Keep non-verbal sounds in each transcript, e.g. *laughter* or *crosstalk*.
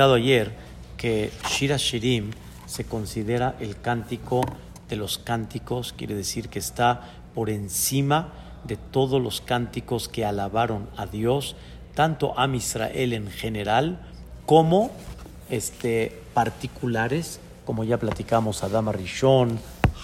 ayer que Shira Shirim se considera el cántico de los cánticos, quiere decir que está por encima de todos los cánticos que alabaron a Dios, tanto a Israel en general como este, particulares, como ya platicamos, Adama Rishon,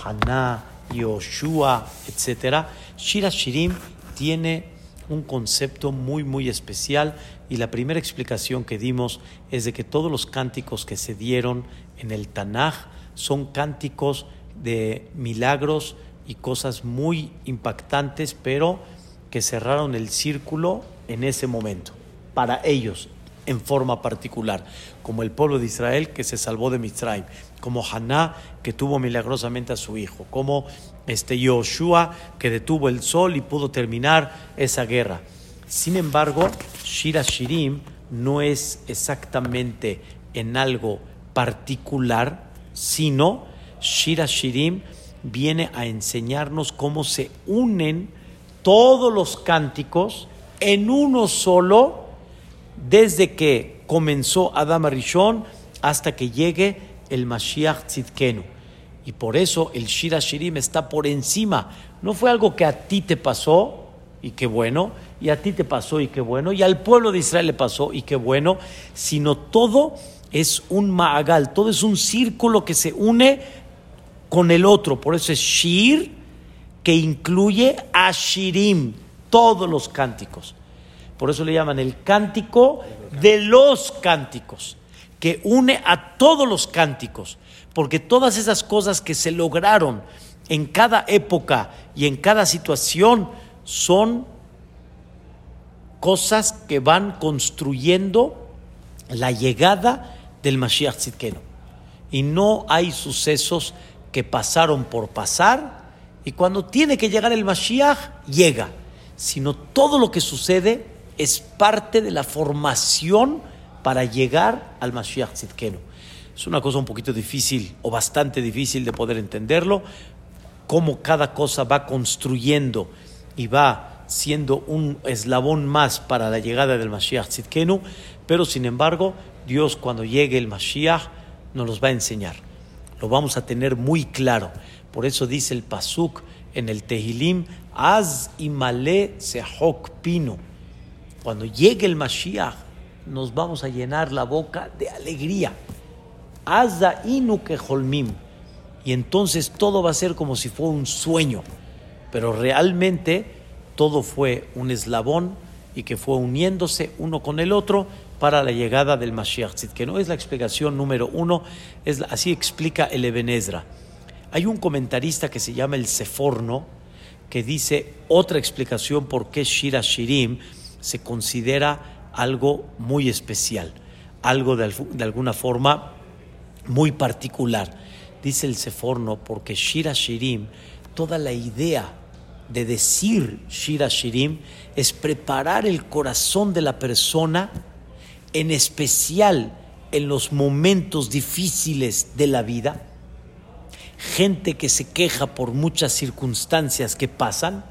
Haná, Yoshua, etc. Shira Shirim tiene un concepto muy, muy especial y la primera explicación que dimos es de que todos los cánticos que se dieron en el Tanaj son cánticos de milagros y cosas muy impactantes, pero que cerraron el círculo en ese momento, para ellos en forma particular, como el pueblo de Israel que se salvó de Mitzrayim, como Haná que tuvo milagrosamente a su hijo, como este Yoshua que detuvo el sol y pudo terminar esa guerra. Sin embargo, Shira Shirim no es exactamente en algo particular, sino Shira Shirim viene a enseñarnos cómo se unen todos los cánticos en uno solo desde que comenzó Adam Rishon hasta que llegue el Mashiach Tzidkenu. Y por eso el Shira Shirim está por encima. No fue algo que a ti te pasó y qué bueno, y a ti te pasó y qué bueno, y al pueblo de Israel le pasó y qué bueno, sino todo es un ma'agal, todo es un círculo que se une con el otro. Por eso es Shir, que incluye a Shirim, todos los cánticos. Por eso le llaman el cántico de los cánticos, que une a todos los cánticos, porque todas esas cosas que se lograron en cada época y en cada situación son cosas que van construyendo la llegada del Mashiach Tzidkenu. Y no hay sucesos que pasaron por pasar y cuando tiene que llegar el Mashiach, llega. Sino todo lo que sucede es parte de la formación para llegar al Mashiach Tzidkenu. Es una cosa un poquito difícil o bastante difícil de poder entenderlo, cómo cada cosa va construyendo y va siendo un eslabón más para la llegada del Mashiach Tzidkenu, pero sin embargo, Dios cuando llegue el Mashiach nos los va a enseñar. Lo vamos a tener muy claro. Por eso dice el Pasuk en el Tehilim, Az imale sehok pino. Cuando llegue el Mashiach, nos vamos a llenar la boca de alegría. Y entonces todo va a ser como si fuera un sueño. Pero realmente todo fue un eslabón y que fue uniéndose uno con el otro para la llegada del Mashiach que no es la explicación número uno, es, así explica el Ebenezra. Hay un comentarista que se llama el Seforno, que dice otra explicación por qué Shira Shirim se considera algo muy especial, algo de, de alguna forma muy particular. Dice el Seforno, porque Shira Shirim, toda la idea de decir Shira Shirim es preparar el corazón de la persona en especial en los momentos difíciles de la vida, gente que se queja por muchas circunstancias que pasan,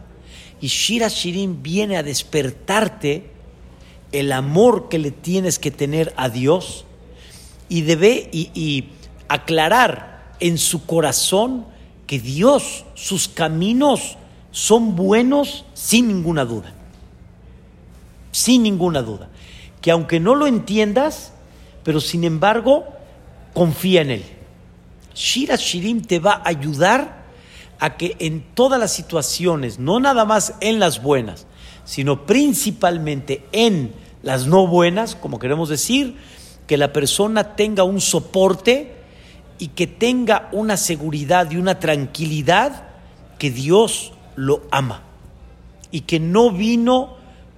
y Shira Shirin viene a despertarte el amor que le tienes que tener a Dios y debe y, aclarar en su corazón que Dios, sus caminos son buenos sin ninguna duda. Sin ninguna duda que aunque no lo entiendas, pero sin embargo, confía en él. Shira Shirim te va a ayudar a que en todas las situaciones, no nada más en las buenas, sino principalmente en las no buenas, como queremos decir, que la persona tenga un soporte y que tenga una seguridad y una tranquilidad que Dios lo ama y que no vino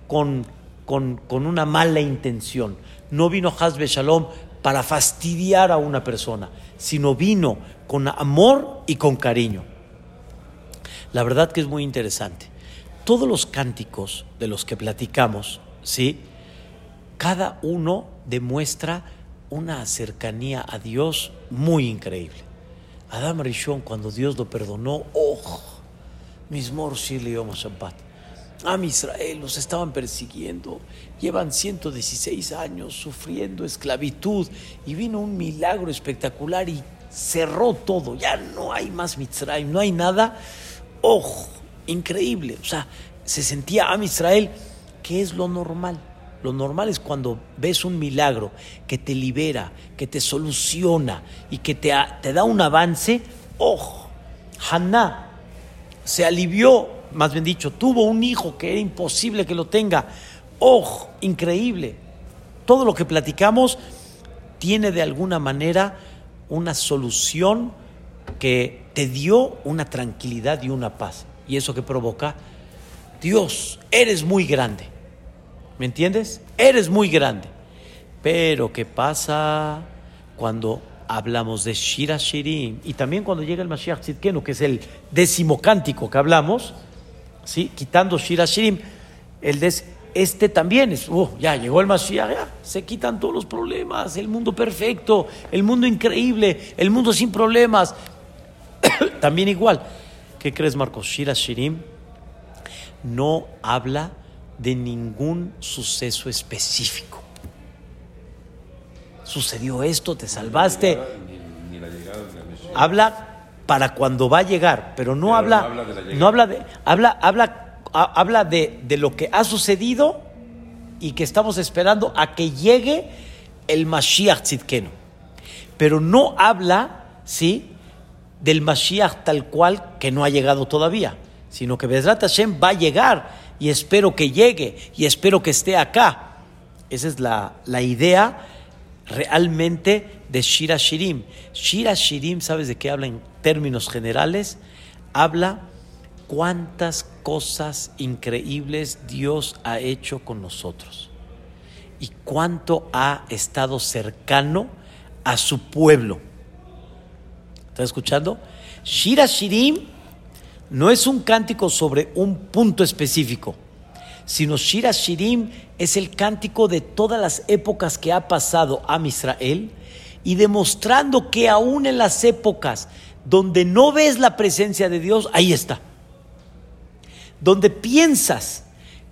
con con, una mala intención. No vino Hazbe Shalom para fastidiar a una persona, sino vino con amor y con cariño. La verdad que es muy interesante. Todos los cánticos de los que platicamos, ¿sí? Cada uno demuestra una cercanía a Dios muy increíble. Adam Rishon, cuando Dios lo perdonó, ¡oh! Mismor Shili Shabbat a Israel los estaban persiguiendo, llevan 116 años sufriendo esclavitud y vino un milagro espectacular y cerró todo, ya no hay más Mitzrayim, no hay nada. ¡Oh! Increíble. O sea, se sentía a Israel, que es lo normal. Lo normal es cuando ves un milagro que te libera, que te soluciona y que te, te da un avance. ¡Oh! Haná se alivió, más bien dicho, tuvo un hijo que era imposible que lo tenga. ¡Oh! Increíble. Todo lo que platicamos tiene de alguna manera una solución que te dio una tranquilidad y una paz. ¿Y eso que provoca? Dios, eres muy grande. ¿Me entiendes? Eres muy grande. Pero ¿qué pasa cuando hablamos de Shira Shirim? Y también cuando llega el Mashiach Tzidkenu, que es el décimo cántico que hablamos, ¿sí? quitando Shira Shirim, el des este también es, oh, ya llegó el Mashiach, ya, se quitan todos los problemas, el mundo perfecto, el mundo increíble, el mundo sin problemas. *coughs* también igual. ¿Qué crees, Marcos? Shira Shirim no habla de ningún suceso específico. Sucedió esto, te salvaste. Habla para cuando va a llegar, pero no habla, no habla de, habla, habla habla de, lo que ha sucedido y que estamos esperando a que llegue el Mashiach Tzidkenu. Pero no habla, ¿sí? Del Mashiach tal cual que no ha llegado todavía, sino que Bezrat Hashem va a llegar y espero que llegue y espero que esté acá. Esa es la, la idea realmente de Shira Shirim. Shira Shirim, ¿sabes de qué habla en términos generales? Habla cuántas cosas increíbles Dios ha hecho con nosotros y cuánto ha estado cercano a su pueblo. ¿Estás escuchando? Shira Shirim no es un cántico sobre un punto específico, sino Shira Shirim es el cántico de todas las épocas que ha pasado a Israel y demostrando que aún en las épocas donde no ves la presencia de Dios, ahí está donde piensas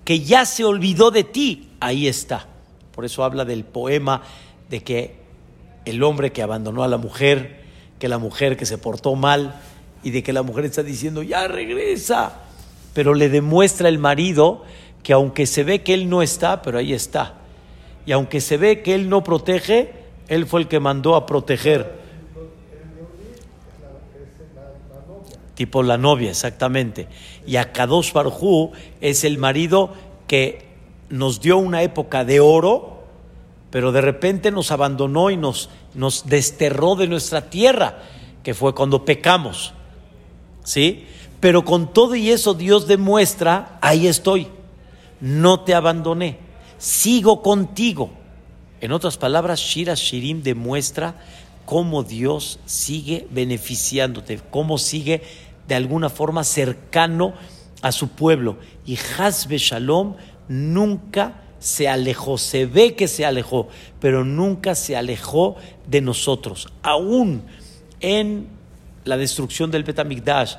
que ya se olvidó de ti, ahí está. Por eso habla del poema de que el hombre que abandonó a la mujer, que la mujer que se portó mal y de que la mujer está diciendo, ya regresa. Pero le demuestra el marido que aunque se ve que él no está, pero ahí está. Y aunque se ve que él no protege, él fue el que mandó a proteger. tipo la novia, exactamente. Y Akadosh Barjú es el marido que nos dio una época de oro, pero de repente nos abandonó y nos, nos desterró de nuestra tierra, que fue cuando pecamos. ¿Sí? Pero con todo y eso Dios demuestra, ahí estoy, no te abandoné, sigo contigo. En otras palabras, Shira Shirim demuestra cómo Dios sigue beneficiándote, cómo sigue de alguna forma cercano a su pueblo. Y Hasbe Shalom nunca se alejó, se ve que se alejó, pero nunca se alejó de nosotros. Aún en la destrucción del Betamigdash,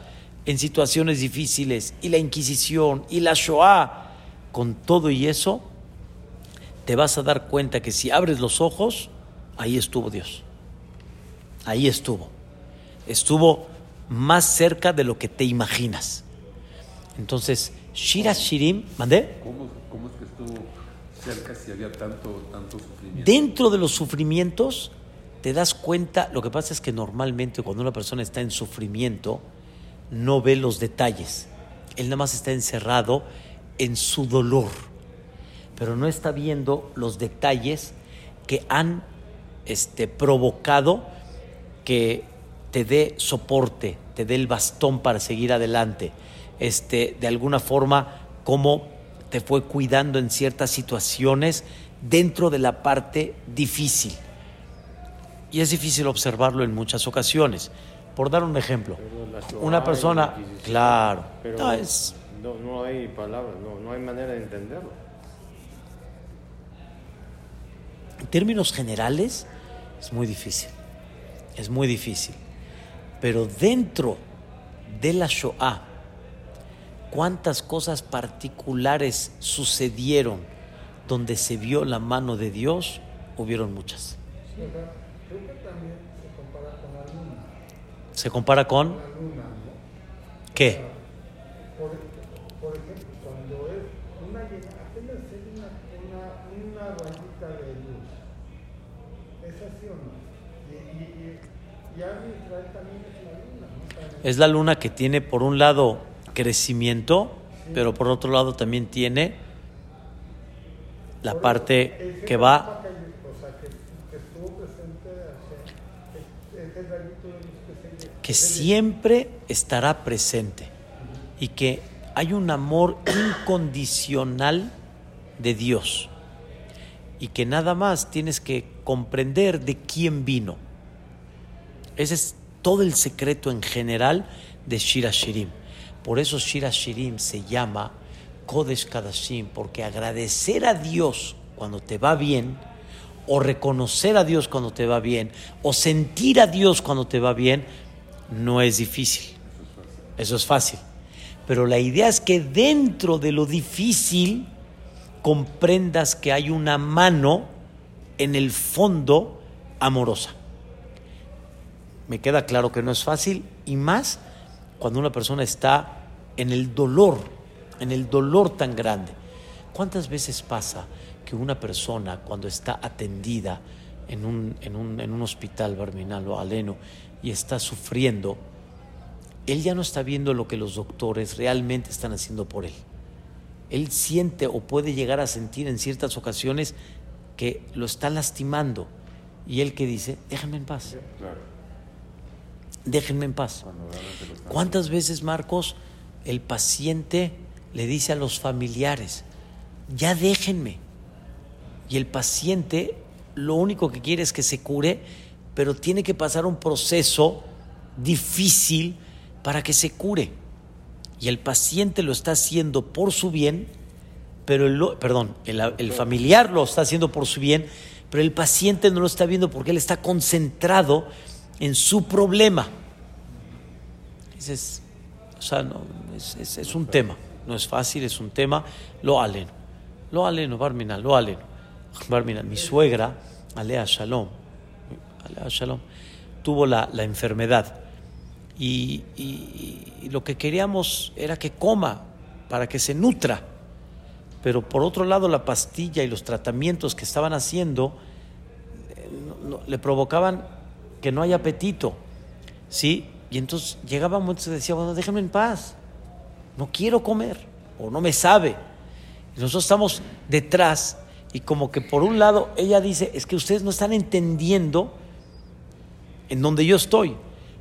en situaciones difíciles, y la Inquisición, y la Shoah, con todo y eso, te vas a dar cuenta que si abres los ojos, ahí estuvo Dios. Ahí estuvo. Estuvo más cerca de lo que te imaginas. Entonces, Shira Shirim, ¿mandé? ¿Cómo, es que estuvo cerca si había tanto, tanto sufrimiento? Dentro de los sufrimientos, te das cuenta, lo que pasa es que normalmente cuando una persona está en sufrimiento, no ve los detalles. Él nada más está encerrado en su dolor, pero no está viendo los detalles que han este, provocado que te dé soporte, te dé el bastón para seguir adelante, este, de alguna forma, cómo te fue cuidando en ciertas situaciones dentro de la parte difícil. Y es difícil observarlo en muchas ocasiones. Por dar un ejemplo, una persona, claro, no, es, no, hay palabras, no, no hay manera de entenderlo. En términos generales, es muy difícil. Es muy difícil. Pero dentro de la Shoah, cuántas cosas particulares sucedieron donde se vio la mano de Dios, hubieron muchas. Creo que también se compara con la luna. ¿Se compara con qué? Por, ejemplo, cuando es una apenas es una, una, de luz. ¿Es así o no? Y, Israel también es la luna, Es la luna que tiene por un lado crecimiento, pero por otro lado también tiene la parte que va mapa que- O sea, que, que estuvo presente, o sea, es- ese rayito de luz que siempre estará presente y que hay un amor incondicional de Dios y que nada más tienes que comprender de quién vino. Ese es todo el secreto en general de Shira Shirim. Por eso Shira Shirim se llama Kodesh Kadashim, porque agradecer a Dios cuando te va bien, o reconocer a Dios cuando te va bien, o sentir a Dios cuando te va bien, no es difícil. Eso es fácil. Pero la idea es que dentro de lo difícil comprendas que hay una mano en el fondo amorosa. Me queda claro que no es fácil y más cuando una persona está en el dolor, en el dolor tan grande. ¿Cuántas veces pasa que una persona cuando está atendida en un, en un, en un hospital barminal o aleno y está sufriendo, él ya no está viendo lo que los doctores realmente están haciendo por él. Él siente o puede llegar a sentir en ciertas ocasiones que lo están lastimando. Y él que dice, déjenme en paz, Claro, déjenme en paz. ¿Cuántas veces, Marcos, el paciente le dice a los familiares, ya déjenme? Y el paciente lo único que quiere es que se cure, pero tiene que pasar un proceso difícil para que se cure. Y el paciente lo está haciendo por su bien, pero el, perdón, el, familiar lo está haciendo por su bien, pero el paciente no lo está viendo porque él está concentrado en su problema. O sea, no, es, es- es un tema, no es fácil, es un tema, lo aleno, lo aleno, Barmina, lo aleno. Barmina, mi suegra, Alea Shalom, Alea Shalom, tuvo la, la enfermedad y, lo que queríamos era que coma para que se nutra. Pero por otro lado, la pastilla y los tratamientos que estaban haciendo le provocaban que no haya apetito. ¿Sí? Y entonces llegaba momentos y decía, bueno, déjenme en paz. No quiero comer o no me sabe. Y nosotros estamos detrás y como que por un lado ella dice, es que ustedes no están entendiendo en donde yo estoy.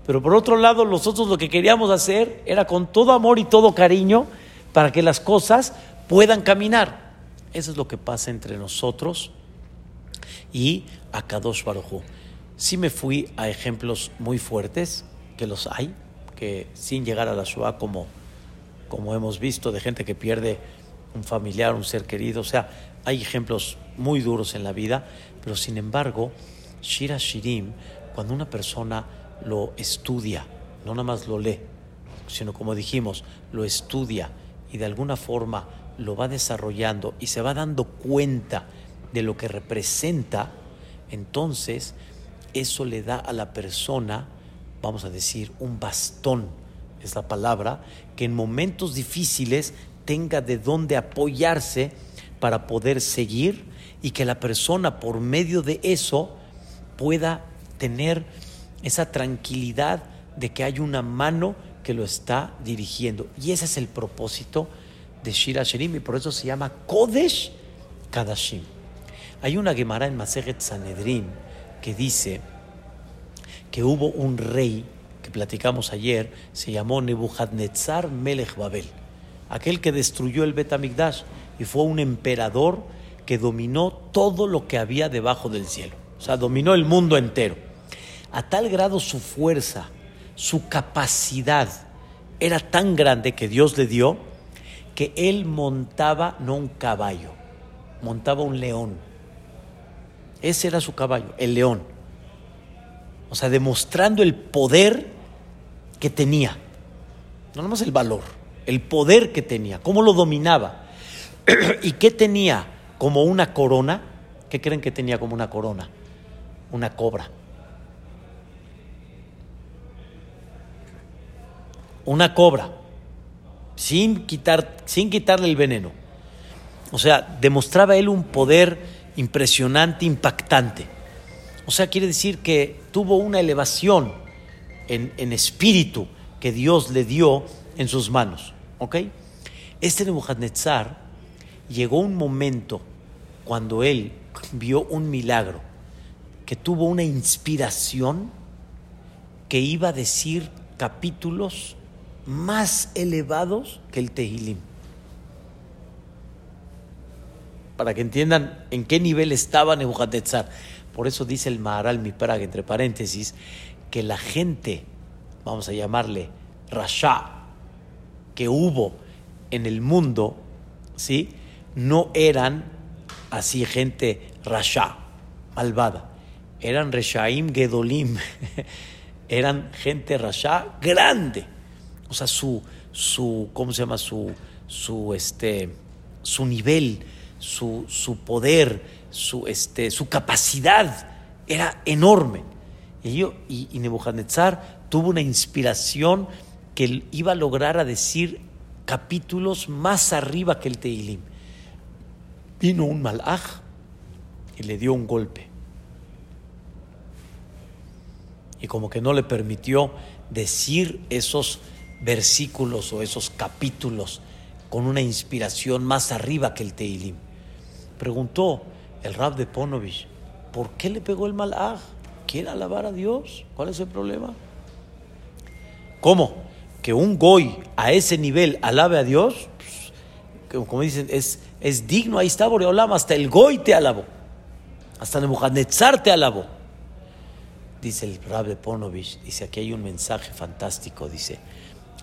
Pero por otro lado, nosotros lo que queríamos hacer era con todo amor y todo cariño para que las cosas puedan caminar. Eso es lo que pasa entre nosotros y a Kadosh Baruj Sí me fui a ejemplos muy fuertes, que los hay, que sin llegar a la Shoah como, como hemos visto, de gente que pierde un familiar, un ser querido. O sea, hay ejemplos muy duros en la vida, pero sin embargo, Shira Shirim, cuando una persona lo estudia, no nada más lo lee, sino como dijimos, lo estudia y de alguna forma lo va desarrollando y se va dando cuenta de lo que representa, entonces eso le da a la persona, vamos a decir, un bastón, es la palabra, que en momentos difíciles tenga de dónde apoyarse para poder seguir y que la persona por medio de eso pueda tener esa tranquilidad de que hay una mano que lo está dirigiendo. Y ese es el propósito de Shira Shirim y por eso se llama Kodesh Kadashim. Hay una Gemara en Masejet Sanedrin que dice que hubo un rey que platicamos ayer, se llamó Nebuchadnezzar Melech Babel, aquel que destruyó el Bet Hamikdash y fue un emperador que dominó todo lo que había debajo del cielo. O sea, dominó el mundo entero. A tal grado su fuerza, su capacidad era tan grande que Dios le dio que él montaba no un caballo, montaba un león. Ese era su caballo, el león. O sea, demostrando el poder que tenía. No nomás el valor, el poder que tenía, cómo lo dominaba. *clears throat* ¿Y qué tenía como una corona? ¿Qué creen que tenía como una corona? Una cobra. Una cobra, sin, quitar, sin quitarle el veneno. O sea, demostraba él un poder impresionante, impactante. O sea, quiere decir que tuvo una elevación en, en espíritu que Dios le dio en sus manos. ¿Ok? Este Nebuchadnezzar llegó un momento cuando él vio un milagro, que tuvo una inspiración que iba a decir capítulos más elevados que el Tehilim. Para que entiendan en qué nivel estaba Nebuchadnezzar. Por eso dice el Maharal Miprag, entre paréntesis, que la gente, vamos a llamarle Rasha, que hubo en el mundo, ¿sí? No eran así gente Rasha, malvada. Eran Reshaim Gedolim. *laughs* eran gente Rasha grande. O sea, su, su ¿cómo se llama? Su, su, este, su nivel, su, su poder, su, este, su capacidad era enorme. Y, yo, y, y Nebuchadnezzar tuvo una inspiración que iba a lograr a decir capítulos más arriba que el Teilim. Vino un malaj y le dio un golpe. Y como que no le permitió decir esos versículos o esos capítulos con una inspiración más arriba que el Teilim. Preguntó el Rab de Ponovich, ¿por qué le pegó el malaj? ¿Quiere alabar a Dios? ¿Cuál es el problema? ¿Cómo? que un goy a ese nivel alabe a Dios, pues, como dicen, es, es digno, ahí está Boreolam, hasta el goy te alabó, hasta Nebuchadnezzar te alabó. Dice el Rabbe Ponovich, dice aquí hay un mensaje fantástico, dice,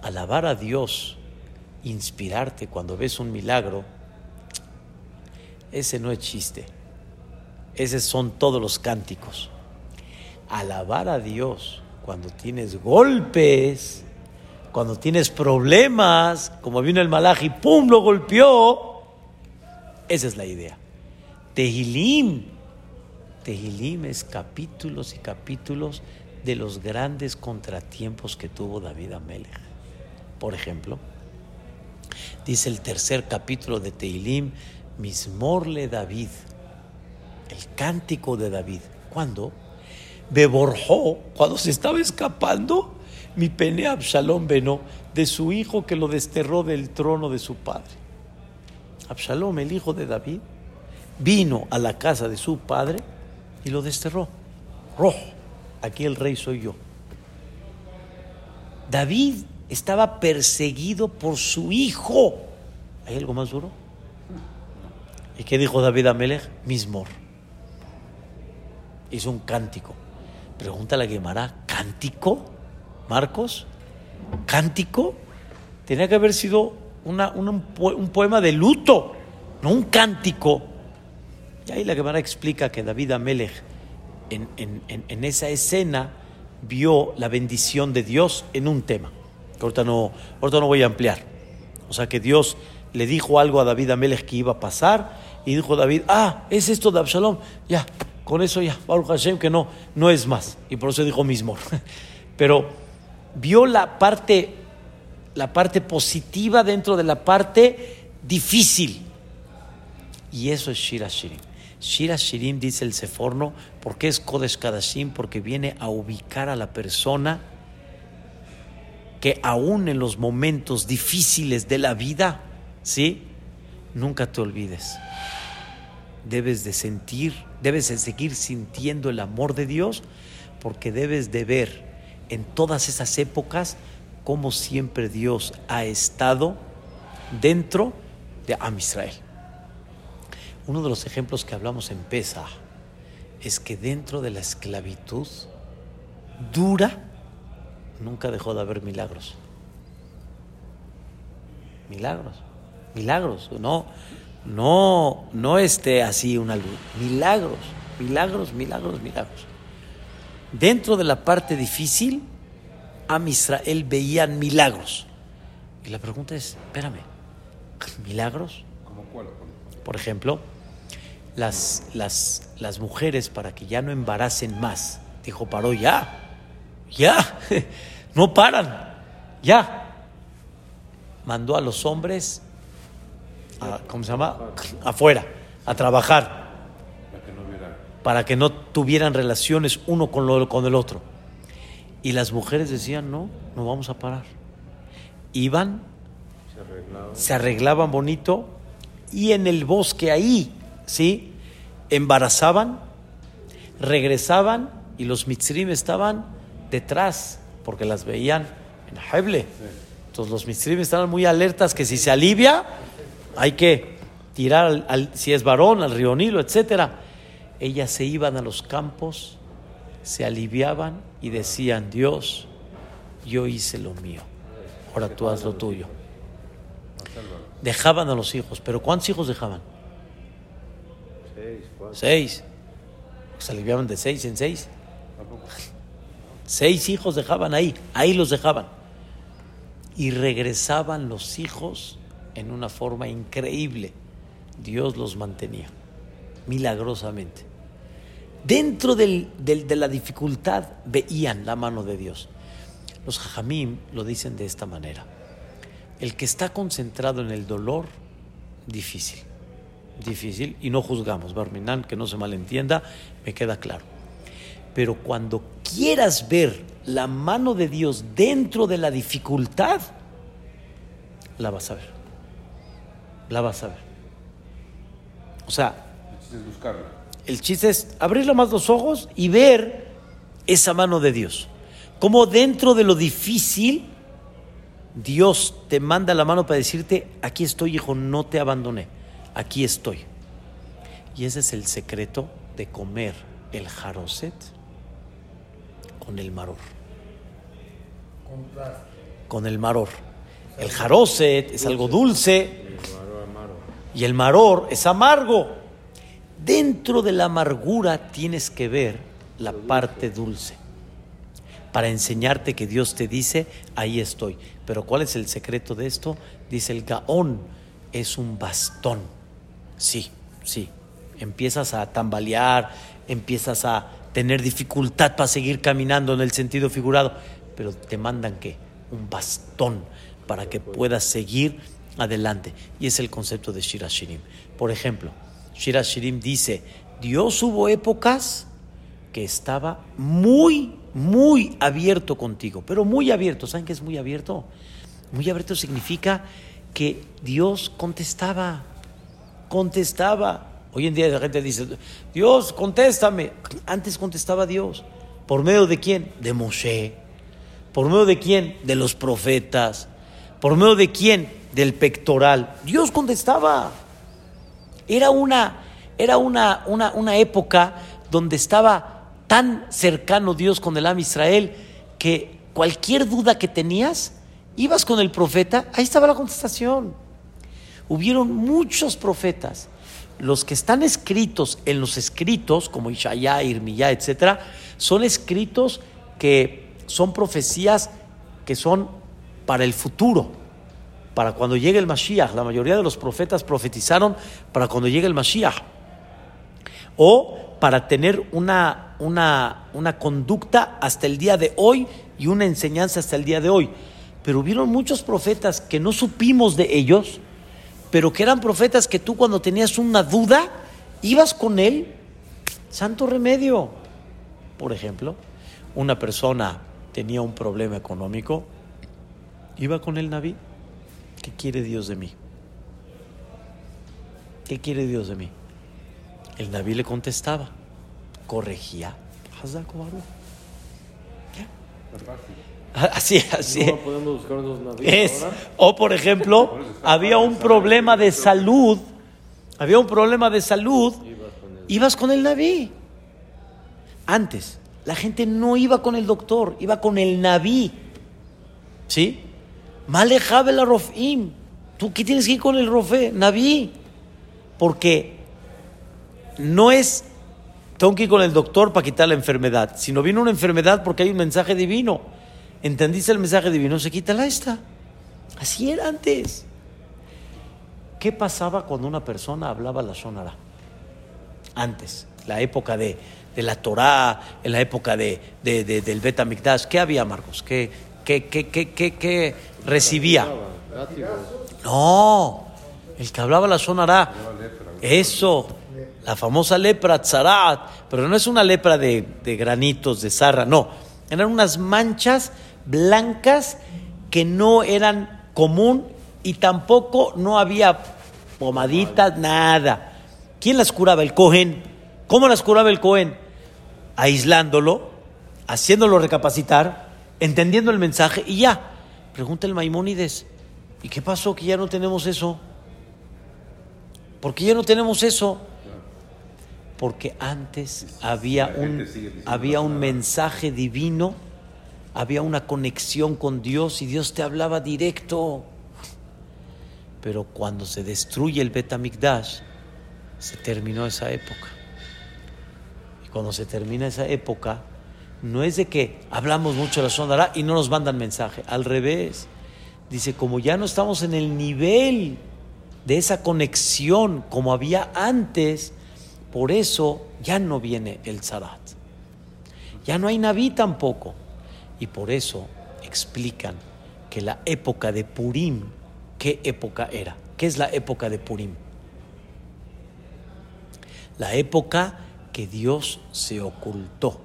alabar a Dios, inspirarte cuando ves un milagro, ese no es chiste, esos son todos los cánticos. Alabar a Dios cuando tienes golpes, cuando tienes problemas, como vino el malaj y ¡pum! lo golpeó. Esa es la idea. Tehilim. Tehilim es capítulos y capítulos de los grandes contratiempos que tuvo David Amelech. Por ejemplo, dice el tercer capítulo de Tehilim, Mismorle David, el cántico de David. ¿Cuándo? Beborjó, cuando se estaba escapando mi pene Absalón veno de su hijo que lo desterró del trono de su padre. Absalón, el hijo de David, vino a la casa de su padre y lo desterró. Rojo, aquí el rey soy yo. David estaba perseguido por su hijo. ¿Hay algo más duro? ¿Y qué dijo David a Melech? Mismor. Hizo un cántico. Pregunta la Gemara, ¿cántico? Marcos, cántico, tenía que haber sido un, poema de luto, no un cántico. Y ahí la Gemara explica que David Amelech en, en, esa escena vio la bendición de Dios en un tema, ahorita no, ahorita no voy a ampliar. O sea que Dios le dijo algo a David Amelech que iba a pasar y dijo David, ah, es esto de Absalom, ya, con eso ya, Baruch Hashem, que no, no es más. Y por eso dijo mismo. *laughs* Pero vio la parte, la parte positiva dentro de la parte difícil. Y eso es Shira Shirim. Shira Shirim dice el Seforno, porque es Kodesh Kadashim, porque viene a ubicar a la persona que aún en los momentos difíciles de la vida, ¿sí? Nunca te olvides. Debes de sentir, debes de seguir sintiendo el amor de Dios, porque debes de ver en todas esas épocas como siempre Dios ha estado dentro de Am Israel. Uno de los ejemplos que hablamos en Pesa es que dentro de la esclavitud dura nunca dejó de haber milagros. Milagros, milagros, no, no, no esté así una luz, milagros, milagros, milagros, milagros. Dentro de la parte difícil, a Israel veían milagros. Y la pregunta es, espérame, ¿milagros? ¿Cómo cuál? por ejemplo? Las, las, las mujeres para que ya no embaracen más, dijo, paró ya, ya, *laughs* no paran, ya. Mandó a los hombres, a- ¿cómo se llama? Afuera, a trabajar, Para que no hubiera. para que no tuvieran relaciones uno con, lo, con el otro. Y las mujeres decían, no, no vamos a parar. Iban, Se arreglaba. se arreglaban bonito y en el bosque ahí, ¿sí? Embarazaban, regresaban y los mitzrim estaban detrás porque las veían en Heble. Entonces los mitzrim estaban muy alertas que si se alivia hay que tirar, al, si es varón, al río Nilo, etcétera. Ellas se iban a los campos, se aliviaban y decían, Dios, yo hice lo mío, ahora tú haz lo tuyo. Dejaban a los hijos, pero ¿cuántos hijos dejaban? Seis. Seis. Se aliviaban de seis en seis. Seis hijos dejaban ahí, ahí los dejaban. Y regresaban los hijos en una forma increíble. Dios los mantenía, milagrosamente. Dentro del- de la dificultad veían la mano de Dios. Los jajamim lo dicen de esta manera. El que está concentrado en el dolor, difícil. Difícil. Y no juzgamos, Barminan, que no se malentienda, me queda claro. Pero cuando quieras ver la mano de Dios dentro de la dificultad, la vas a ver. La vas a ver. O sea, buscarla. El chiste es abrir más los ojos y ver esa mano de Dios. Como dentro de lo difícil, Dios te manda la mano para decirte, aquí estoy, hijo, no te abandoné, aquí estoy. Y ese es el secreto de comer el jaroset con el maror. Con el maror. El jaroset es algo dulce, y el maror es amargo. Dentro de la amargura tienes que ver la parte dulce. Para enseñarte que Dios te dice, ahí estoy. Pero ¿cuál es el secreto de esto? Dice el Gaón, es un bastón. Sí, sí. Empiezas a tambalear, empiezas a tener dificultad para seguir caminando en el sentido figurado. Pero te mandan qué? Un bastón para que puedas seguir adelante. Y es el concepto de Shira Shirim. Por ejemplo, Shira Shirim dice, Dios hubo épocas que estaba muy, muy abierto contigo, pero muy abierto. ¿Saben qué es muy abierto? Muy abierto significa que Dios contestaba, contestaba. Hoy en día la gente dice, Dios, contéstame. Antes contestaba Dios. ¿Por medio de quién? De Moshe. ¿Por medio de quién? De los profetas. ¿Por medio de quién? Del pectoral. Dios contestaba. Era una, era una, una, una época donde estaba tan cercano Dios con el Am Israel que cualquier duda que tenías, ibas con el profeta, ahí estaba la contestación. Hubieron muchos profetas. Los que están escritos en los escritos, como Ishaya, Irmiyá, etcétera, son escritos que son profecías que son para el futuro, para cuando llegue el Mashiach. La mayoría de los profetas profetizaron para cuando llegue el Mashiach. O para tener una, una, una conducta hasta el día de hoy y una enseñanza hasta el día de hoy. Pero hubieron muchos profetas que no supimos de ellos, pero que eran profetas que tú cuando tenías una duda, ibas con él, santo remedio. Por ejemplo, una persona tenía un problema económico, iba con el Naví. ¿Qué quiere Dios de mí? ¿Qué quiere Dios de mí? El Naví le contestaba, corregía. Fácil. Así, así. No Es, o por ejemplo, había un problema de salud, había un problema de salud, Ibas con él. ibas con el Naví. Antes, la gente no iba con el doctor, iba con el Naví. ¿Sí? Malejabe la Rofim. ¿Tú qué tienes que ir con el Rofe? Naví. Porque no es, tengo que ir con el doctor para quitar la enfermedad, sino viene una enfermedad porque hay un mensaje divino. ¿Entendiste el mensaje divino? Se quita la esta. Así era antes. ¿Qué pasaba cuando una persona hablaba la Shonara? Antes, la época de, de la Torá, en la época de, de- de- del Bet Amikdash, ¿qué había, Marcos? ¿Qué, qué, qué, qué- qué recibía? No, el que hablaba la Shonara, eso, la famosa lepra tzarat, pero no es una lepra de, de granitos, de zarra, no, eran unas manchas blancas que no eran común y tampoco no había pomaditas, nada. ¿Quién las curaba? El Cohen. ¿Cómo las curaba el Cohen? Aislándolo, haciéndolo recapacitar, entendiendo el mensaje y ya. Pregunta el Maimónides, ¿y qué pasó que ya no tenemos eso? ¿Por qué ya no tenemos eso? Porque antes había un, había un mensaje divino, había una conexión con Dios y Dios te hablaba directo. Pero cuando se destruye el Betamikdash, se terminó esa época. Y cuando se termina esa época, no es de que hablamos mucho de la Shondará y no nos mandan mensaje. Al revés. Dice, como ya no estamos en el nivel de esa conexión como había antes, por eso ya no viene el Zarat. Ya no hay Naví tampoco. Y por eso explican que la época de Purim, ¿qué época era? ¿Qué es la época de Purim? La época que Dios se ocultó.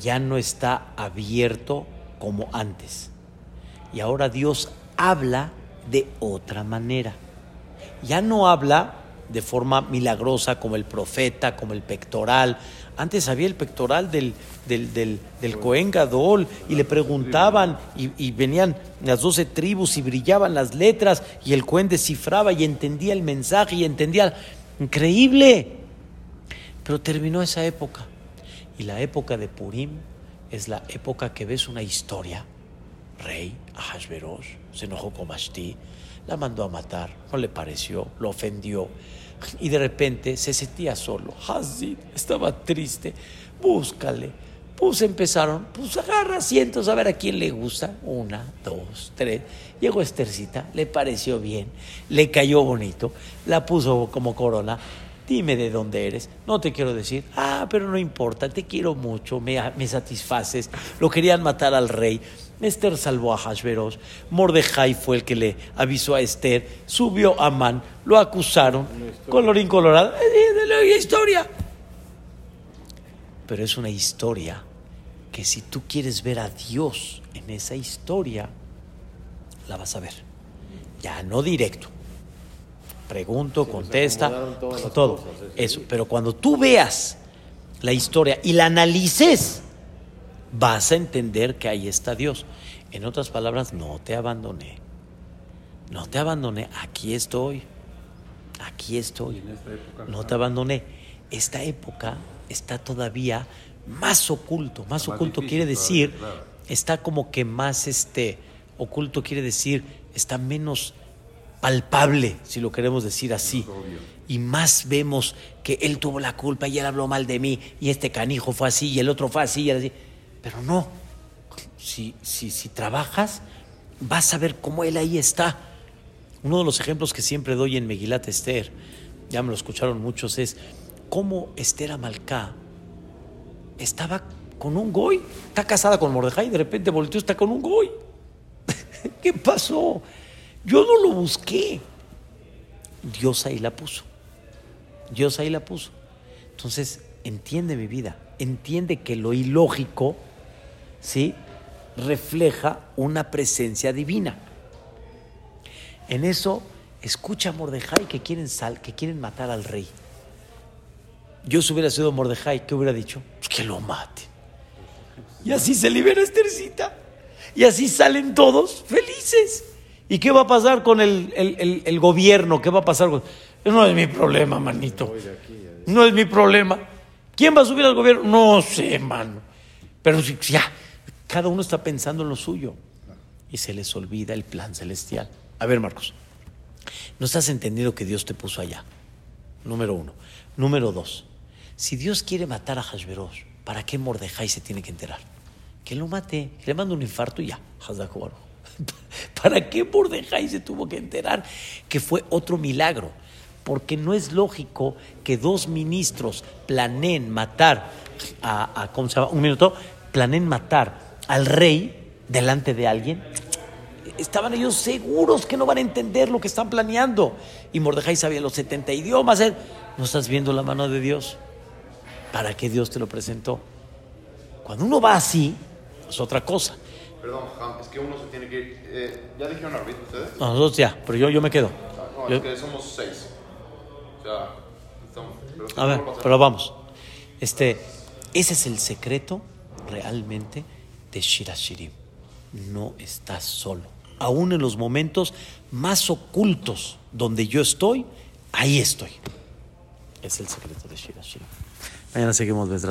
Ya no está abierto como antes. Y ahora Dios habla de otra manera. Ya no habla de forma milagrosa como el profeta, como el pectoral. Antes había el pectoral del, del, del, del Cohen Gadol y le preguntaban y, y venían las doce tribus y brillaban las letras y el Cohen descifraba y entendía el mensaje y entendía. Increíble. Pero terminó esa época. Y la época de Purim es la época que ves una historia. Rey Ahasverosh se enojó con Vashti, la mandó a matar, no le pareció, lo ofendió. Y de repente se sentía solo. Hazid estaba triste. Búscale. Pues empezaron, pues agarra asientos a ver a quién le gusta. Una, dos, tres. Llegó Estercita, le pareció bien, le cayó bonito, la puso como corona. Dime de dónde eres. No te quiero decir. Ah, pero no importa, te quiero mucho, me, me satisfaces. Lo querían matar al rey. Esther salvó a Hashverosh. Mordejai fue el que le avisó a Esther. Subió a Amán, lo acusaron. Colorín colorado. Eh, de la historia. Pero es una historia que si tú quieres ver a Dios en esa historia, la vas a ver. Ya no directo. Pregunto, contesta, todo. eso. Pero cuando tú veas la historia y la analices, vas a entender que ahí está Dios. En otras palabras, no te abandoné. No te abandoné. Aquí estoy. Aquí estoy. No te abandoné. Esta época está todavía más oculto. Más, Más oculto difícil quiere decir, claro. está como que más este oculto quiere decir, está menos palpable, si lo queremos decir así. Y más vemos que él tuvo la culpa y él habló mal de mí, y este canijo fue así, y el otro fue así, y así. Pero no, si, si, si trabajas, vas a ver cómo él ahí está. Uno de los ejemplos que siempre doy en Megilat Esther, ya me lo escucharon muchos, es cómo Esther Amalcá estaba con un goy, está casada con Mordejai, y de repente volteó, está con un goy. *laughs* ¿Qué pasó? Yo no lo busqué. Dios ahí la puso. Dios ahí la puso. Entonces, entiende mi vida, entiende que lo ilógico, ¿sí? Refleja una presencia divina. En eso, escucha a Mordejai que quieren, sal, que quieren matar al rey. Yo si hubiera sido Mordejai, ¿qué hubiera dicho? Pues que lo maten. Y así se libera Estercita. Y así salen todos felices. ¿Y qué va a pasar con el, el- el- el gobierno? ¿Qué va a pasar con.? No es mi problema, manito. No es mi problema. ¿Quién va a subir al gobierno? No sé, mano. Pero si ya, cada uno está pensando en lo suyo. Y se les olvida el plan celestial. A ver, Marcos. No estás entendiendo que Dios te puso allá. Número uno. Número dos. Si Dios quiere matar a Hashverosh, ¿para qué Mordejai se tiene que enterar? Que lo mate, que le mande un infarto y ya. *laughs* ¿Para qué Mordejai se tuvo que enterar que fue otro milagro? Porque no es lógico que dos ministros planeen matar a, a- ¿cómo se? Un minuto, planeen matar al rey delante de alguien. Estaban ellos seguros que no van a entender lo que están planeando. Y Mordejai sabía los 70 idiomas. ¿No estás viendo la mano de Dios? ¿Para qué Dios te lo presentó? Cuando uno va así, es otra cosa. Perdón, Ham, es que uno se tiene que ir. Eh, ¿Ya dijeron árbitro ustedes? Nosotros ya, pero yo, yo me quedo. No, Yo- es que somos seis. O sea, estamos. pero A ver, pero vamos. Este, ese es el secreto realmente de Shirashirim. No estás solo. Aún en los momentos más ocultos donde yo estoy, ahí estoy. Es el secreto de Shirashirim. Mañana seguimos, Besrat.